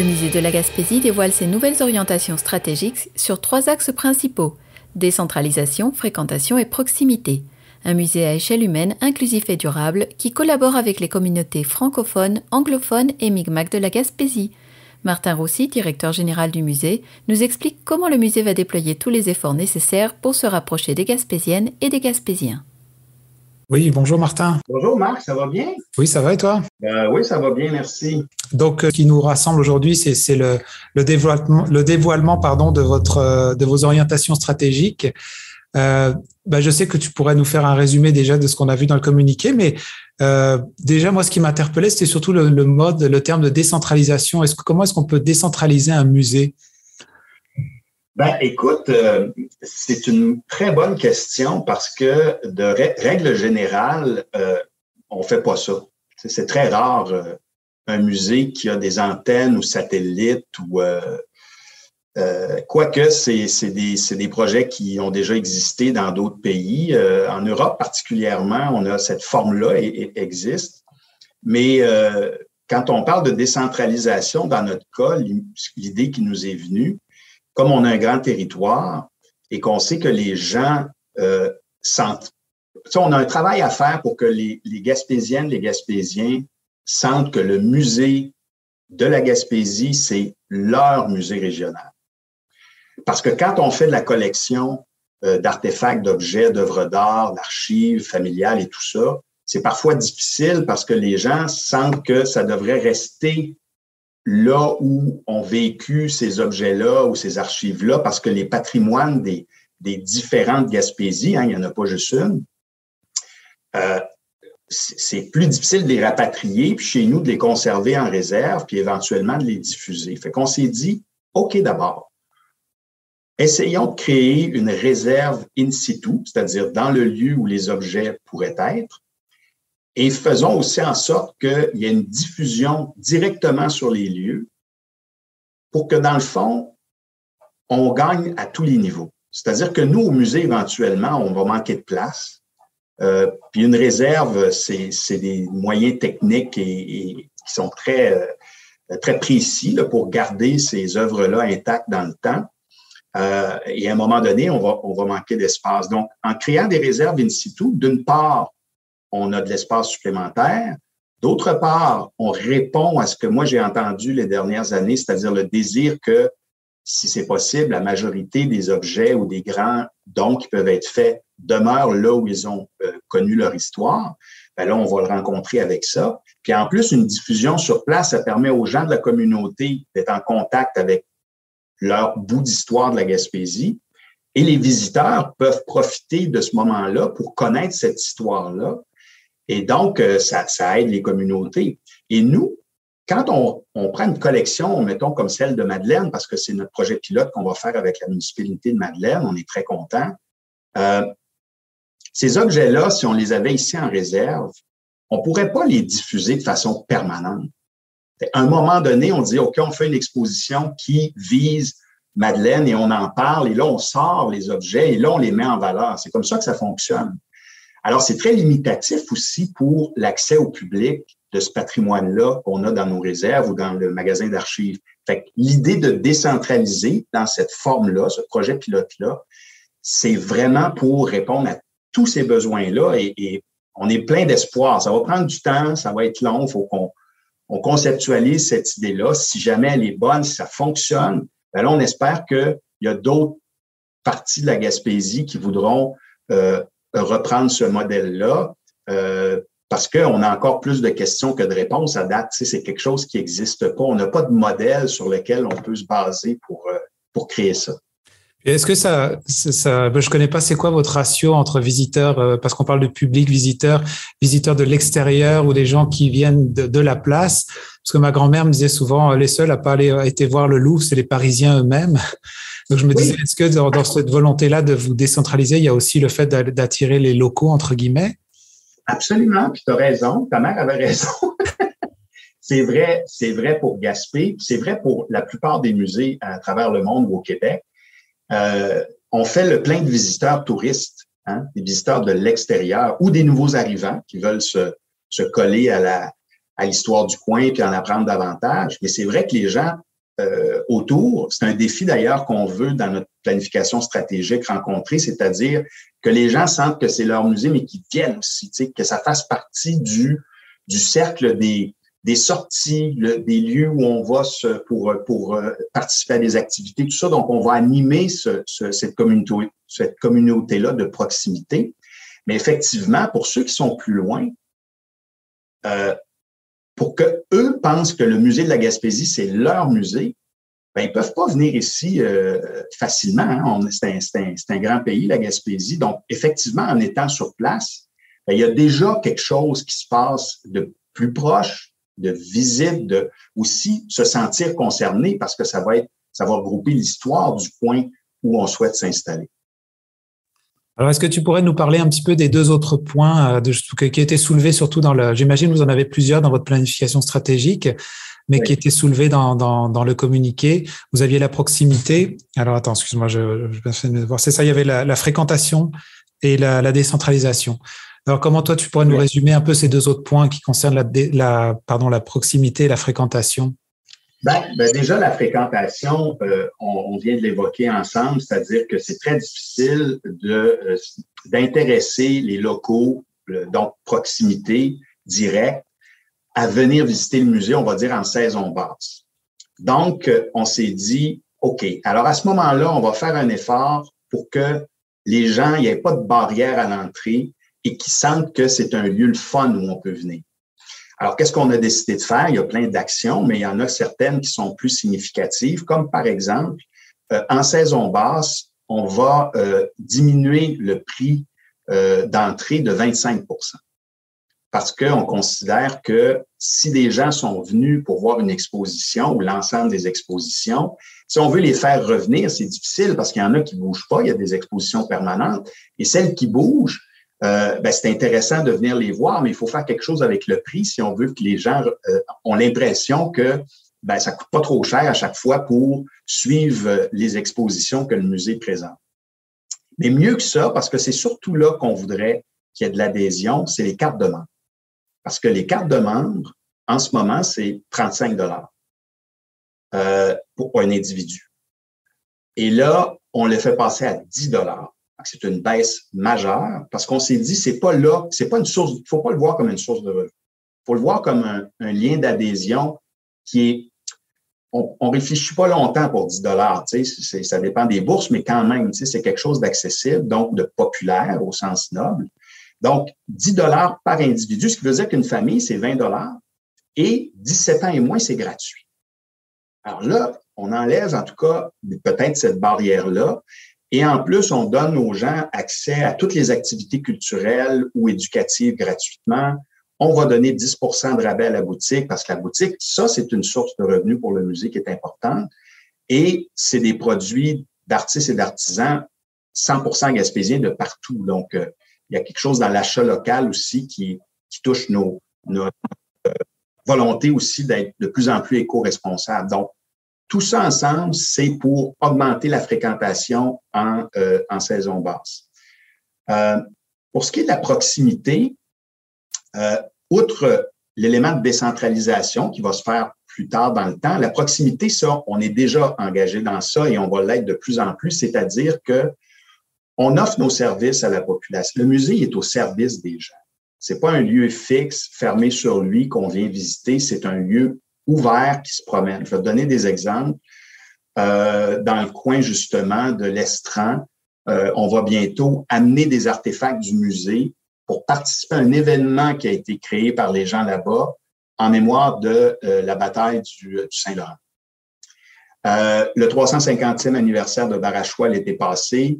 Le musée de la Gaspésie dévoile ses nouvelles orientations stratégiques sur trois axes principaux décentralisation, fréquentation et proximité. Un musée à échelle humaine, inclusif et durable qui collabore avec les communautés francophones, anglophones et Mi'kmaq de la Gaspésie. Martin Roussy, directeur général du musée, nous explique comment le musée va déployer tous les efforts nécessaires pour se rapprocher des Gaspésiennes et des Gaspésiens. Oui, bonjour Martin. Bonjour Marc, ça va bien? Oui, ça va et toi? Euh, oui, ça va bien, merci. Donc, euh, ce qui nous rassemble aujourd'hui, c'est le, le, dévoilement, le dévoilement pardon, de, votre, euh, de vos orientations stratégiques. Euh, bah, je sais que tu pourrais nous faire un résumé déjà de ce qu'on a vu dans le communiqué, mais euh, déjà, moi, ce qui m'interpellait, c'était surtout le, le, mode, le terme de décentralisation. Est-ce que, comment est-ce qu'on peut décentraliser un musée? Ben, écoute, euh, c'est une très bonne question parce que de règle générale, euh, on fait pas ça. C'est très rare euh, un musée qui a des antennes ou satellites ou euh, euh, quoique c'est des, des projets qui ont déjà existé dans d'autres pays. en Europe particulièrement, on a cette forme-là et, et, existe. Mais quand on parle de décentralisation, dans notre cas, l'idée qui nous est venue, comme on a un grand territoire et qu'on sait que les gens euh, sentent. on a un travail à faire pour que les, les Gaspésiennes, les Gaspésiens sentent que le musée de la Gaspésie, c'est leur musée régional. Parce que quand on fait de la collection euh, d'artefacts, d'objets, d'œuvres d'art, d'archives familiales et tout ça, c'est parfois difficile parce que les gens sentent que ça devrait rester là où ont vécu ces objets-là ou ces archives-là, parce que les patrimoines des, des différentes Gaspésies, hein, il n'y en a pas juste une, euh, c'est plus difficile de les rapatrier, puis chez nous, de les conserver en réserve, puis éventuellement de les diffuser. Fait qu'on s'est dit, OK d'abord, essayons de créer une réserve in situ, c'est-à-dire dans le lieu où les objets pourraient être, et faisons aussi en sorte qu'il y ait une diffusion directement sur les lieux pour que, dans le fond, on gagne à tous les niveaux. C'est-à-dire que nous, au musée, éventuellement, on va manquer de place. Euh, puis une réserve, c'est des moyens techniques et, et qui sont très, euh, très précis là, pour garder ces œuvres-là intactes dans le temps. Euh, et à un moment donné, on va, on va manquer d'espace. Donc, en créant des réserves in situ, d'une part, on a de l'espace supplémentaire. D'autre part, on répond à ce que moi j'ai entendu les dernières années, c'est-à-dire le désir que, si c'est possible, la majorité des objets ou des grands dons qui peuvent être faits demeurent là où ils ont euh, connu leur histoire. Ben là, on va le rencontrer avec ça. Puis en plus, une diffusion sur place, ça permet aux gens de la communauté d'être en contact avec leur bout d'histoire de la Gaspésie. Et les visiteurs peuvent profiter de ce moment-là pour connaître cette histoire-là et donc, euh, ça, ça aide les communautés. Et nous, quand on, on, prend une collection, mettons comme celle de Madeleine, parce que c'est notre projet pilote qu'on va faire avec la municipalité de Madeleine, on est très content. Euh, ces objets-là, si on les avait ici en réserve, on pourrait pas les diffuser de façon permanente. À un moment donné, on dit, OK, on fait une exposition qui vise Madeleine et on en parle, et là, on sort les objets et là, on les met en valeur. C'est comme ça que ça fonctionne. Alors, c'est très limitatif aussi pour l'accès au public de ce patrimoine-là qu'on a dans nos réserves ou dans le magasin d'archives. Fait l'idée de décentraliser dans cette forme-là, ce projet pilote-là, c'est vraiment pour répondre à tous ces besoins-là et, on est plein d'espoir. Ça va prendre du temps, ça va être long, il faut qu'on on conceptualise cette idée-là. Si jamais elle est bonne, si ça fonctionne, ben là, on espère qu'il y a d'autres parties de la Gaspésie qui voudront euh, reprendre ce modèle-là euh, parce qu'on a encore plus de questions que de réponses à date. C'est quelque chose qui n'existe pas. On n'a pas de modèle sur lequel on peut se baser pour, euh, pour créer ça. Est-ce que ça, ça, ben, je connais pas, c'est quoi votre ratio entre visiteurs, euh, parce qu'on parle de public, visiteurs, visiteurs de l'extérieur ou des gens qui viennent de, de la place? Parce que ma grand-mère me disait souvent, les seuls à pas aller, été voir le Louvre, c'est les Parisiens eux-mêmes. Donc je me disais, est-ce que dans, dans cette volonté-là de vous décentraliser, il y a aussi le fait d'attirer les locaux, entre guillemets? Absolument, puis tu as raison, ta mère avait raison. c'est vrai, c'est vrai pour Gaspé, c'est vrai pour la plupart des musées à travers le monde ou au Québec. Euh, on fait le plein de visiteurs touristes, hein, des visiteurs de l'extérieur ou des nouveaux arrivants qui veulent se, se coller à la à l'histoire du coin puis en apprendre davantage. Mais c'est vrai que les gens euh, autour. C'est un défi d'ailleurs qu'on veut dans notre planification stratégique rencontrer, c'est-à-dire que les gens sentent que c'est leur musée, mais qu'ils viennent aussi, que ça fasse partie du, cercle des, sorties, des lieux où on va pour, euh, participer à des activités, tout ça. Donc, on va animer ce, cette communauté, cette communauté-là de proximité. Mais effectivement, pour ceux qui sont plus loin, euh, pour que eux pensent que le musée de la Gaspésie, c'est leur musée, ben, ils peuvent pas venir ici euh, facilement. Hein. C'est un, un, grand pays, la Gaspésie. Donc, effectivement, en étant sur place, ben, il y a déjà quelque chose qui se passe de plus proche, de visite, de aussi se sentir concerné parce que ça va être, ça va regrouper l'histoire du point où on souhaite s'installer. Alors, est-ce que tu pourrais nous parler un petit peu des deux autres points euh, de, qui étaient soulevés surtout dans le, j'imagine vous en avez plusieurs dans votre planification stratégique, mais qui étaient soulevés dans, dans, dans, le communiqué. Vous aviez la proximité. Alors, attends, excuse-moi, je, je voir. C'est ça, il y avait la, la fréquentation et la, la, décentralisation. Alors, comment toi, tu pourrais nous résumer un peu ces deux autres points qui concernent la, la, pardon, la proximité et la fréquentation? Ben, ben, déjà, la fréquentation, euh, on, vient de l'évoquer ensemble, c'est-à-dire que c'est très difficile euh, d'intéresser les locaux, donc proximité directe, à venir visiter le musée, on va dire en saison basse. Donc, euh, on s'est dit, OK, alors à ce moment-là, on va faire un effort pour que les gens, il n'y ait pas de barrière à l'entrée et qu'ils sentent que c'est un lieu le fun où on peut venir. Alors, qu'est-ce qu'on a décidé de faire? Il y a plein d'actions, mais il y en a certaines qui sont plus significatives, comme par exemple, euh, en saison basse, on va euh, diminuer le prix euh, d'entrée de 25% parce qu'on considère que si des gens sont venus pour voir une exposition ou l'ensemble des expositions, si on veut les faire revenir, c'est difficile parce qu'il y en a qui bougent pas, il y a des expositions permanentes, et celles qui bougent, euh, ben, c'est intéressant de venir les voir, mais il faut faire quelque chose avec le prix si on veut que les gens euh, ont l'impression que ben, ça coûte pas trop cher à chaque fois pour suivre euh, les expositions que le musée présente. Mais mieux que ça, parce que c'est surtout là qu'on voudrait qu'il y ait de l'adhésion, c'est les cartes de membres. Parce que les cartes de membres, en ce moment, c'est 35 dollars euh, pour un individu. Et là, on le fait passer à 10 dollars c'est une baisse majeure parce qu'on s'est dit, c'est pas là, c'est pas une source, il faut pas le voir comme une source de revenus. Il faut le voir comme un, lien d'adhésion qui est, on, réfléchit pas longtemps pour 10 dollars, tu sais, ça dépend des bourses, mais quand même, tu sais, c'est quelque chose d'accessible, donc de populaire au sens noble. Donc, 10 dollars par individu, ce qui veut dire qu'une famille, c'est 20 dollars et 17 ans et moins, c'est gratuit. Alors là, on enlève en tout cas peut-être cette barrière-là et en plus, on donne aux gens accès à toutes les activités culturelles ou éducatives gratuitement. On va donner 10% de rabais à la boutique parce que la boutique, ça, c'est une source de revenus pour le musée qui est importante. Et c'est des produits d'artistes et d'artisans 100% gaspésiens de partout. Donc, euh, il y a quelque chose dans l'achat local aussi qui, qui touche nos, notre euh, volonté aussi d'être de plus en plus éco-responsable. Donc, tout ça ensemble, c'est pour augmenter la fréquentation en, euh, saison basse. Euh, pour ce qui est de la proximité, euh, outre l'élément de décentralisation qui va se faire plus tard dans le temps, la proximité, ça, on est déjà engagé dans ça et on va l'être de plus en plus, c'est-à-dire que on offre nos services à la population. Le musée est au service des gens. C'est pas un lieu fixe, fermé sur lui qu'on vient visiter, c'est un lieu ouverts qui se promènent. Je vais te donner des exemples. Euh, dans le coin justement de l'Estran, euh, on va bientôt amener des artefacts du musée pour participer à un événement qui a été créé par les gens là-bas en mémoire de euh, la bataille du, Saint-Laurent. le 350e anniversaire de Barachois l'été passé,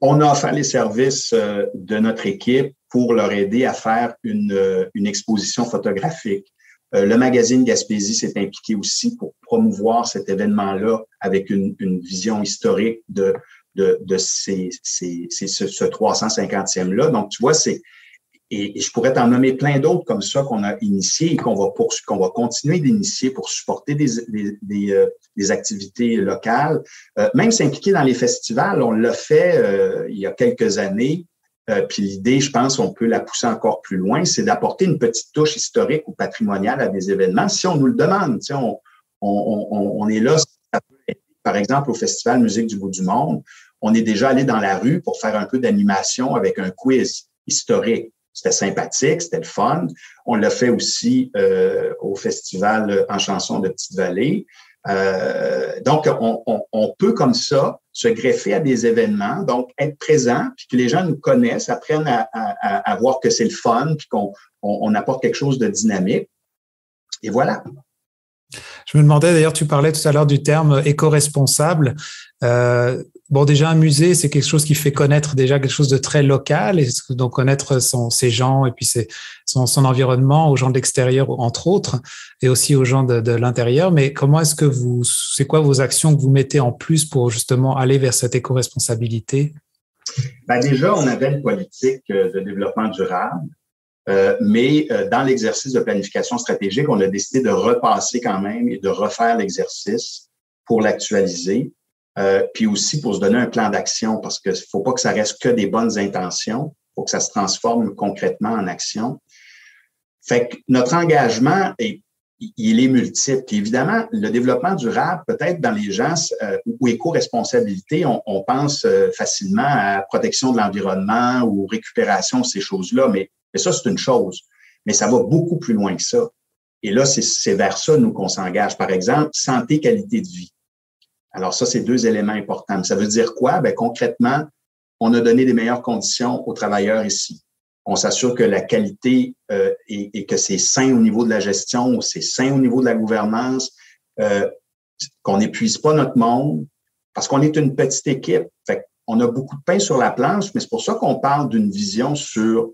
on a offert les services de notre équipe pour leur aider à faire une, une exposition photographique euh, le magazine Gaspésie s'est impliqué aussi pour promouvoir cet événement-là avec une, vision historique de, de, de ces, ces, ce, 350e-là. Donc, tu vois, c'est et, je pourrais t'en nommer plein d'autres comme ça qu'on a initiés et qu'on va qu'on va continuer d'initier pour supporter des, des, des, euh, des activités locales. Euh, même s'impliquer dans les festivals, on l'a fait il y a quelques années. Euh, puis l'idée, je pense, on peut la pousser encore plus loin, c'est d'apporter une petite touche historique ou patrimoniale à des événements si on nous le demande. On, on, est là, par exemple, au Festival Musique du bout du monde, on est déjà allé dans la rue pour faire un peu d'animation avec un quiz historique. C'était sympathique, c'était le fun. On l'a fait aussi euh, au Festival en chanson de Petite-Vallée. Euh, donc, on, peut comme ça se greffer à des événements, donc être présent, puis que les gens nous connaissent, apprennent à, voir que c'est le fun, puis qu'on apporte quelque chose de dynamique. Et voilà. Je me demandais d'ailleurs, tu parlais tout à l'heure du terme éco-responsable. Euh, bon, déjà un musée, c'est quelque chose qui fait connaître déjà quelque chose de très local, et donc connaître son, ses gens et puis son, environnement aux gens de l'extérieur entre autres, et aussi aux gens de, de l'intérieur. Mais comment est-ce que vous, c'est quoi vos actions que vous mettez en plus pour justement aller vers cette éco-responsabilité? Ben déjà, on avait une politique de développement durable euh, mais euh, dans l'exercice de planification stratégique, on a décidé de repasser quand même et de refaire l'exercice pour l'actualiser, euh, puis aussi pour se donner un plan d'action, parce qu'il ne faut pas que ça reste que des bonnes intentions, il faut que ça se transforme concrètement en action. Fait que notre engagement est il est multiple. évidemment, le développement durable, peut-être dans les gens ou éco-responsabilité, on, on, pense facilement à protection de l'environnement ou récupération, ces choses-là, mais et ça, c'est une chose. Mais ça va beaucoup plus loin que ça. Et là, c'est vers ça, nous, qu'on s'engage. Par exemple, santé, qualité de vie. Alors ça, c'est deux éléments importants. Ça veut dire quoi? Bien, concrètement, on a donné des meilleures conditions aux travailleurs ici. On s'assure que la qualité euh, et, que c'est sain au niveau de la gestion, c'est sain au niveau de la gouvernance, euh, qu'on n'épuise pas notre monde, parce qu'on est une petite équipe. Fait on a beaucoup de pain sur la planche, mais c'est pour ça qu'on parle d'une vision sur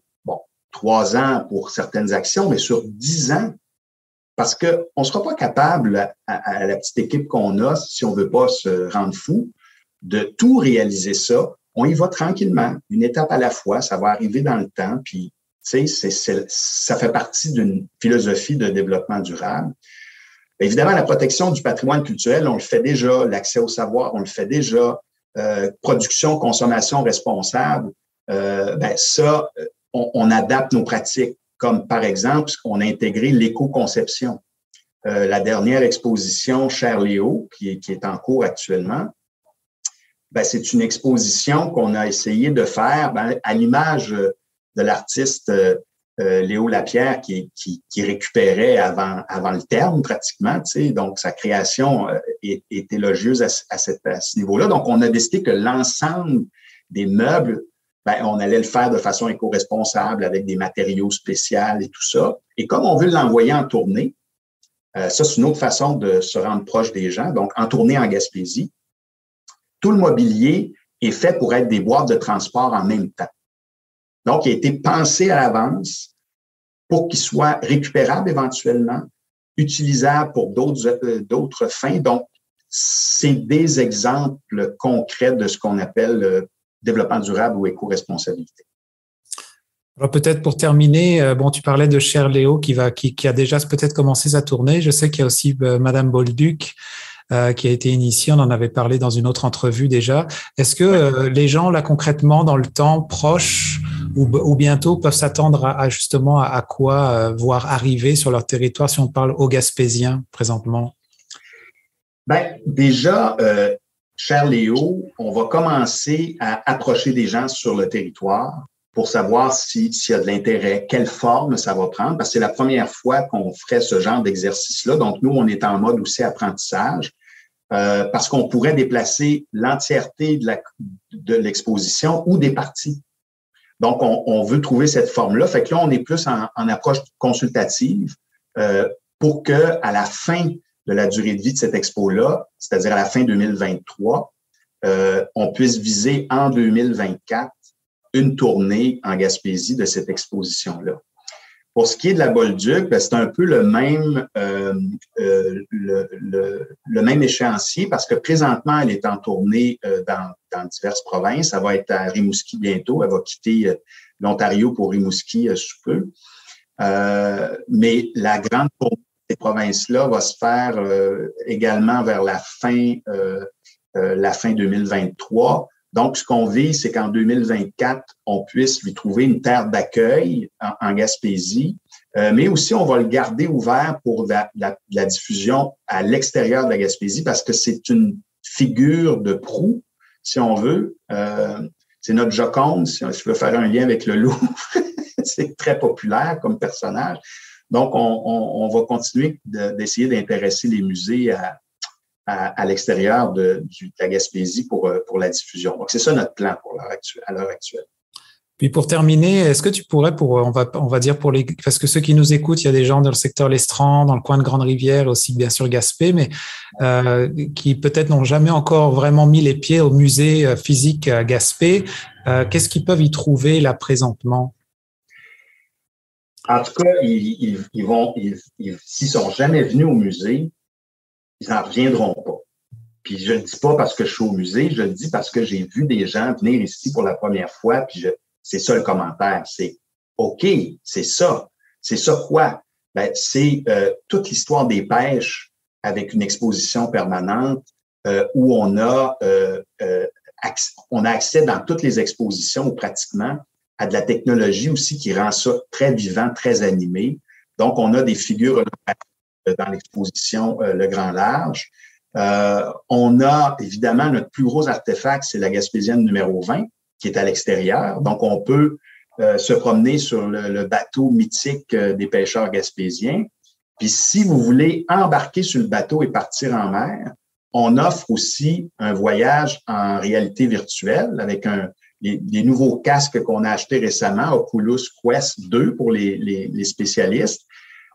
trois ans pour certaines actions, mais sur dix ans, parce qu'on ne sera pas capable, à, la petite équipe qu'on a, si on ne veut pas se rendre fou, de tout réaliser ça. On y va tranquillement, une étape à la fois, ça va arriver dans le temps, puis tu sais, ça fait partie d'une philosophie de développement durable. Évidemment, la protection du patrimoine culturel, on le fait déjà, l'accès au savoir, on le fait déjà, euh, production, consommation responsable, euh, ben ça, on, adapte nos pratiques, comme par exemple, on a intégré l'éco-conception. Euh, la dernière exposition Cher Léo, qui est, en cours actuellement, ben, c'est une exposition qu'on a essayé de faire ben, à l'image de l'artiste euh, Léo Lapierre qui, récupérait avant, le terme pratiquement. Donc, sa création euh, est, élogieuse à, à, à ce niveau-là. Donc, on a décidé que l'ensemble des meubles ben, on allait le faire de façon éco-responsable avec des matériaux spéciaux et tout ça. Et comme on veut l'envoyer en tournée, euh, ça, c'est une autre façon de se rendre proche des gens. Donc, en tournée en Gaspésie, tout le mobilier est fait pour être des boîtes de transport en même temps. Donc, il a été pensé à l'avance pour qu'il soit récupérable éventuellement, utilisable pour d'autres euh, d'autres fins. Donc, c'est des exemples concrets de ce qu'on appelle euh, développement durable ou éco-responsabilité. Alors peut-être pour terminer, euh, bon, tu parlais de Cher Léo qui va, qui, qui a déjà peut-être commencé sa tournée. Je sais qu'il y a aussi euh, Madame Bolduc euh, qui a été initiée. On en avait parlé dans une autre entrevue déjà. Est-ce que les gens là concrètement dans le temps proche ou, ou bientôt peuvent s'attendre à, justement à, quoi voir arriver sur leur territoire si on parle au Gaspésien présentement? Ben déjà, cher Léo, on va commencer à approcher des gens sur le territoire pour savoir s'il y a de l'intérêt, quelle forme ça va prendre, parce que c'est la première fois qu'on ferait ce genre d'exercice-là. Donc, nous, on est en mode aussi apprentissage, euh, parce qu'on pourrait déplacer l'entièreté de l'exposition ou des parties. Donc, on, veut trouver cette forme-là. Fait que là, on est plus en, approche consultative euh, pour que à la fin de la durée de vie de cette expo-là, c'est-à-dire à la fin 2023, euh, on puisse viser en 2024 une tournée en Gaspésie de cette exposition-là. Pour ce qui est de la Bolduc, ben, c'est un peu le même, euh, euh, le, le, même échéancier parce que présentement, elle est en tournée dans, dans, diverses provinces. Elle va être à Rimouski bientôt. Elle va quitter l'Ontario pour Rimouski sous peu. mais la grande tournée ces provinces-là va se faire euh, également vers la fin, euh, euh, la fin 2023. Donc, ce qu'on vit, c'est qu'en 2024, on puisse lui trouver une terre d'accueil en, Gaspésie mais aussi on va le garder ouvert pour la, diffusion à l'extérieur de la Gaspésie parce que c'est une figure de proue, si on veut. c'est notre Joconde, si je veux faire un lien avec le Louvre. c'est très populaire comme personnage. Donc, on, va continuer d'essayer d'intéresser les musées à, l'extérieur de, la Gaspésie pour, euh, pour la diffusion. Donc, c'est ça notre plan pour à l'heure actuelle. Puis pour terminer, est-ce que tu pourrais, pour on va dire pour les parce que ceux qui nous écoutent, il y a des gens dans le secteur Lestran, dans le coin de Grande Rivière, aussi bien sûr Gaspé, mais euh, qui peut-être n'ont jamais encore vraiment mis les pieds au musée euh, physique Gaspé. Qu'est-ce qu'ils peuvent y trouver là présentement? En tout cas, ils, ils, vont, s'ils sont jamais venus au musée, ils n'en reviendront pas. Puis je ne dis pas parce que je suis au musée, je le dis parce que j'ai vu des gens venir ici pour la première fois, puis c'est ça le commentaire, c'est OK, c'est ça. C'est ça quoi? Ben, c'est euh, toute l'histoire des pêches avec une exposition permanente euh, où on a, euh, on a accès dans toutes les expositions pratiquement à de la technologie aussi qui rend ça très vivant, très animé. Donc, on a des figures dans l'exposition euh, Le Grand Large. Euh, on a évidemment notre plus gros artefact, c'est la Gaspésienne numéro 20, qui est à l'extérieur. Donc, on peut euh, se promener sur le, bateau mythique des pêcheurs gaspésiens. Puis, si vous voulez embarquer sur le bateau et partir en mer, on offre aussi un voyage en réalité virtuelle avec un, les, nouveaux casques qu'on a achetés récemment, Oculus Quest 2 pour les, spécialistes.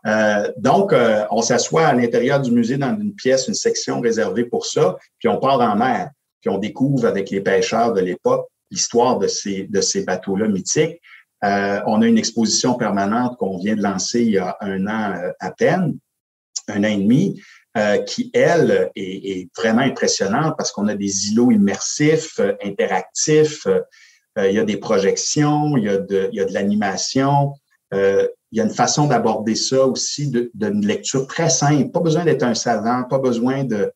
Euh, donc, euh, on s'assoit à l'intérieur du musée dans une pièce, une section réservée pour ça, puis on part en mer, puis on découvre avec les pêcheurs de l'époque l'histoire de ces, de ces bateaux-là mythiques. Euh, on a une exposition permanente qu'on vient de lancer il y a un an à peine, un an et demi, qui, elle, est, vraiment impressionnante parce qu'on a des îlots immersifs, interactifs, euh, il y a des projections, il y a de, l'animation. Euh, il y a une façon d'aborder ça aussi d'une lecture très simple. Pas besoin d'être un savant, pas besoin de.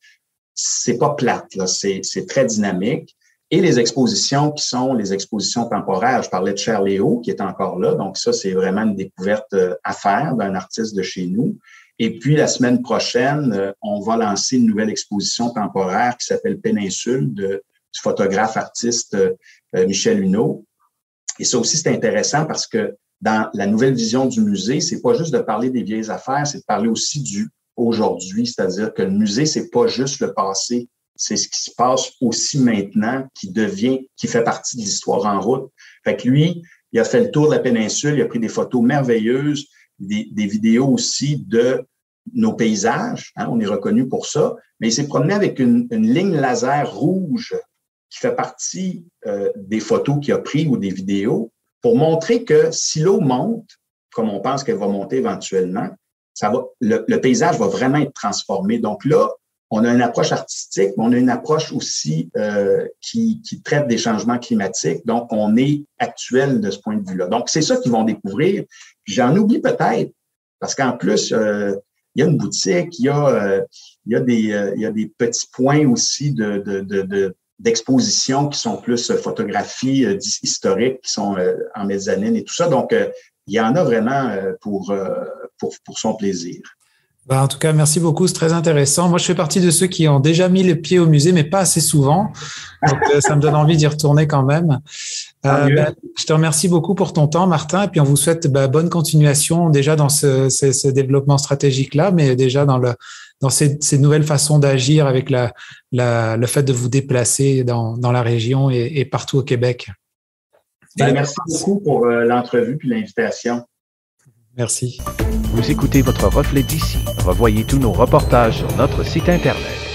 C'est pas plate, c'est très dynamique. Et les expositions qui sont les expositions temporaires. Je parlais de Cher Léo qui est encore là. Donc, ça, c'est vraiment une découverte euh, à faire d'un artiste de chez nous. Et puis, la semaine prochaine, on va lancer une nouvelle exposition temporaire qui s'appelle Péninsule de, du photographe artiste euh, Michel Huneau. Et ça aussi, c'est intéressant parce que dans la nouvelle vision du musée, c'est pas juste de parler des vieilles affaires, c'est de parler aussi du aujourd'hui, c'est-à-dire que le musée, c'est pas juste le passé, c'est ce qui se passe aussi maintenant qui devient, qui fait partie de l'histoire en route. Fait que lui, il a fait le tour de la péninsule, il a pris des photos merveilleuses, des, vidéos aussi de nos paysages, hein, on est reconnu pour ça, mais il s'est promené avec une, ligne laser rouge qui fait partie euh, des photos qu'il a prises ou des vidéos pour montrer que si l'eau monte, comme on pense qu'elle va monter éventuellement, ça va, le, paysage va vraiment être transformé. Donc là, on a une approche artistique, mais on a une approche aussi euh, qui, qui, traite des changements climatiques. Donc, on est actuel de ce point de vue-là. Donc, c'est ça qu'ils vont découvrir. J'en oublie peut-être, parce qu'en plus, euh, il y a une boutique, il y a, il y des, il y a des petits points aussi de, qui sont plus euh, photographies euh, historiques, qui sont euh, en mezzanine et tout ça. Donc, il y en a vraiment pour, pour, pour son plaisir. Ben, en tout cas, merci beaucoup, c'est très intéressant. Moi, je fais partie de ceux qui ont déjà mis le pied au musée, mais pas assez souvent. Donc, ça me donne envie d'y retourner quand même. Ben, je te remercie beaucoup pour ton temps, Martin, et puis on vous souhaite ben, bonne continuation déjà dans ce, ce, ce développement stratégique-là, mais déjà dans le, dans ces, nouvelles façons d'agir avec la, le fait de vous déplacer dans, la région et, partout au Québec. Ben, merci beaucoup pour euh, l'entrevue puis l'invitation. Merci. Vous écoutez votre reflet d'ici. Revoyez tous nos reportages sur notre site Internet.